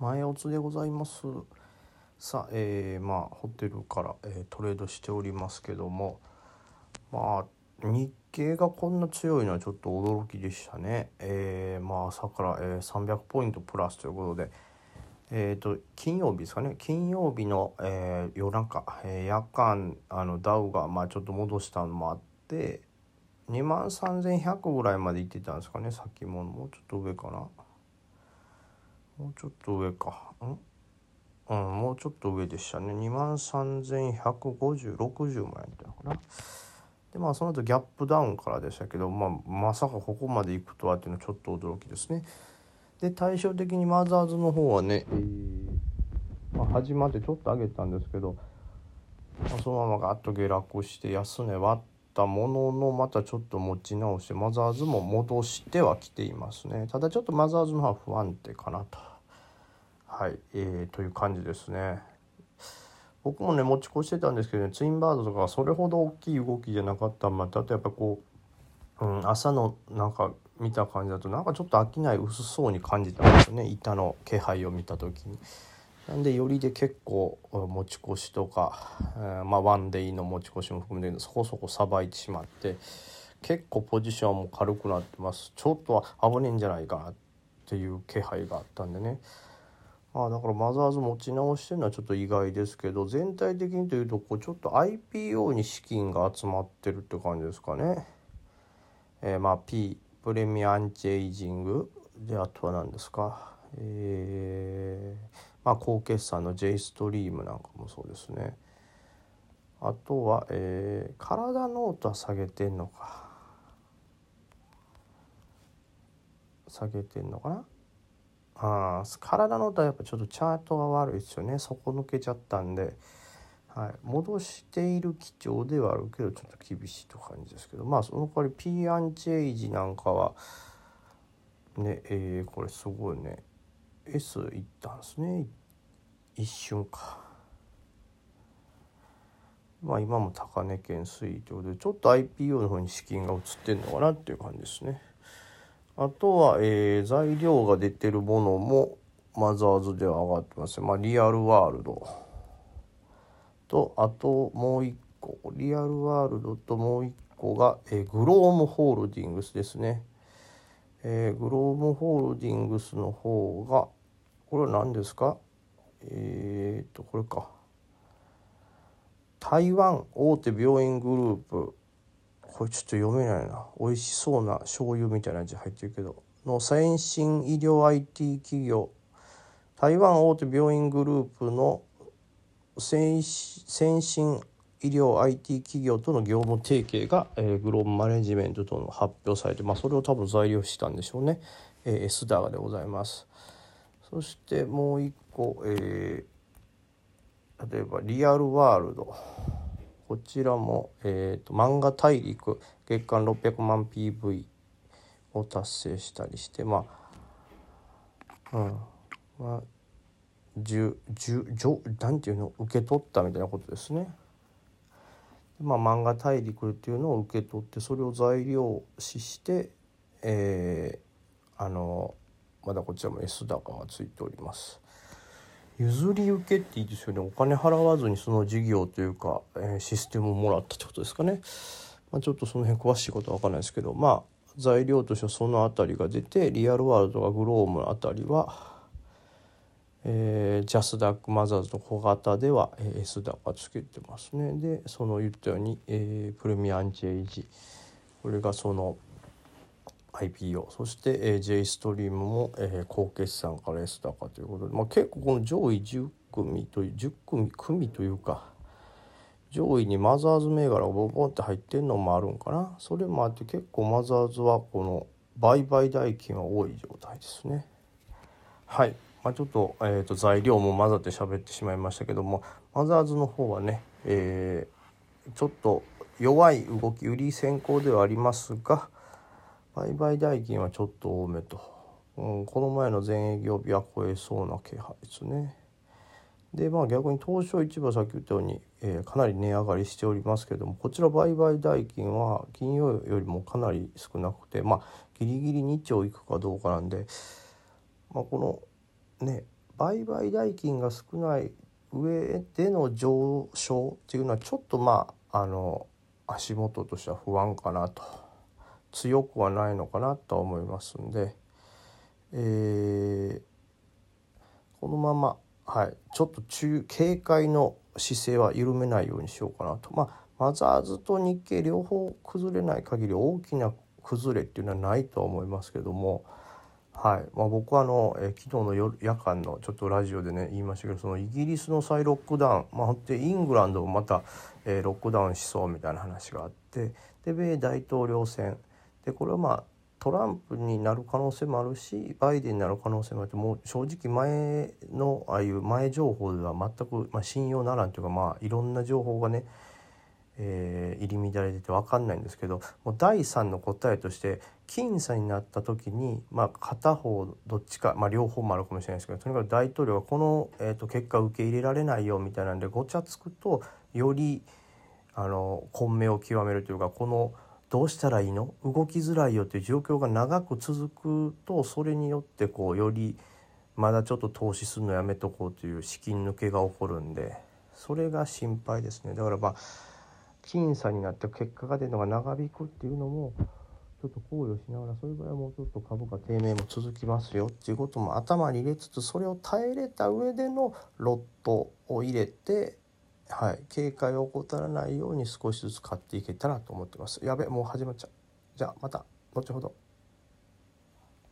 前おつでございます。さあ、えー、まあホテルから、えー、トレードしておりますけども。まあ日経がこんな強いのはちょっと驚きでしたね。えー、まあ朝から、えー、300ポイントプラスということで。えーと、金曜日ですかね。金曜日の、えー、夜中、えー、夜間あのダウが、まあ、ちょっと戻したのもあって。2万3100ぐらいまで行ってたんですかね。先物もうちょっと上かな。もうちょっと上か。うんもうちょっと上でしたね。2万315060万やったのかな。でまあその後ギャップダウンからでしたけど、まあ、まさかここまで行くとはっていうのはちょっと驚きですね。で対照的にマザーズの方はね、まあ、始まってちょっと上げたんですけど、まあ、そのままガッと下落して安値割ったもののまたちょっと持ち直してマザーズも戻してはきていますね。ただちょっとマザーズの方は不安定かなと。はい、えー、という感じですね。僕もね持ち越してたんですけどねツインバードとかそれほど大きい動きじゃなかったまたあとやっぱこう、うん、朝のなんか見た感じだとなんかちょっと飽きない薄そうに感じたんですよね板の気配を見た時に。なんでよりで結構持ち越しとか、えー、まあワンデイの持ち越しも含めてそこそこさばいてしまって結構ポジションも軽くなってますちょっと危ねえんじゃないかなっていう気配があったんでねあ、だからマザーズ持ち直してるのはちょっと意外ですけど全体的にというとこうちょっと IPO に資金が集まってるって感じですかね。えー、まあ P プレミアアンチエイジングであとは何ですか、えー、まあ好決算の J ストリームなんかもそうですね。あとは、えー、カラダノートは下げてんのか下げてんのかなあ体の音はやっぱちょっとチャートが悪いですよね。底抜けちゃったんで、はい、戻している基調ではあるけどちょっと厳しいと感じですけど。まあその代わり P アンチエイジなんかはねえー、これすごいね。S いったんですね。一瞬か。まあ今も高値圏推移ということでちょっと IPO の方に資金が移ってんのかなっていう感じですね。あとは、えー、材料が出てるものもマザーズでは上がってます。まあ、リアルワールド。とあともう一個。リアルワールドともう一個が、えー、グロームホールディングスですね、えー、グロームホールディングスの方がこれは何ですか？えっ、とこれか。台湾大手病院グループこれちょっと読めないな。美味しそうな醤油みたいな味入ってるけど。の先進医療 IT 企業。台湾大手病院グループの先進医療 IT 企業との業務提携が、えー、グローブマネジメントとの発表されて、まあ、それを多分材料したんでしょうね、えー、S ダガでございます。そしてもう一個、えー、例えばリアルワールド。こちらも、えーと、漫画大陸月間600万 PV を達成したりしてまあうんまあじじじょなんていうの？受け取ったみたいなことですね。まあ、漫画大陸っていうのを受け取ってそれを材料視して、えー、あのまだこちらも S 高がついております。譲り受けっていいですよね。お金払わずにその事業というか、えー、システムをもらったってことですかね、まあ、ちょっとその辺詳しいことは分かんないですけどまあ材料としてはその辺りが出てリアルワールドがグロームの辺りは、えー、ジャスダックマザーズの小型では、えー、S 高つけてますね。でその言ったように、えー、プレミアンチエイジ。これがその IPO そして、えー、J ストリームも、えー、高決算から S 高ということで、まあ、結構この上位10組という10組組というか上位にマザーズ銘柄がボンボンって入ってるのもあるんかな。それもあって結構マザーズはこの売買代金は多い状態ですね。はい、まあ、ちょっと,、えーと、材料も混ざって喋ってしまいましたけどもマザーズの方はね、えー、ちょっと弱い動き売り先行ではありますが売買代金はちょっと多めと、うん、この前の全営業日は超えそうな気配ですね。でまあ逆に東証市場さっき言ったように、えー、かなり値上がりしておりますけどもこちら売買代金は金曜よりもかなり少なくてまあギリギリ2兆いくかどうかなんで、まあ、このね売買代金が少ない上での上昇っていうのはちょっとまああの足元としては不安かなと強くはないのかなと思いますんで、えー、このまま、はい、ちょっと中警戒の姿勢は緩めないようにしようかなと。まあマザーズと日経両方崩れない限り大きな崩れっていうのはないとは思いますけども、はいまあ、僕はあの、え昨日の夜夜間のちょっとラジオでね言いましたけどそのイギリスの再ロックダウン、まあ、イングランドもまた、えー、ロックダウンしそうみたいな話があってで米大統領選でこれはまあトランプになる可能性もあるしバイデンになる可能性もあってもう正直前のああいう前情報では全く、まあ、信用ならんというかまあいろんな情報がねえー、入り乱れてて分かんないんですけどもう第3の答えとして僅差になった時に、まあ、片方どっちか、まあ、両方もあるかもしれないですけどとにかく大統領がこの、えーと、結果受け入れられないよみたいなんでごちゃつくとよりあの混迷を極めるというかこのどうしたらいいの？動きづらいよという状況が長く続くとそれによってこうよりまだちょっと投資するのやめとこうという資金抜けが起こるんでそれが心配ですね。だからまあ僅差になって結果が出るのが長引くっていうのもちょっと考慮しながらそれぐらいもうちょっと株価低迷も続きますよっていうことも頭に入れつつそれを耐えれた上でのロットを入れてはい、警戒を怠らないように少しずつ買っていけたらと思ってます。やべ、もう始まっちゃう。じゃあまた後ほど。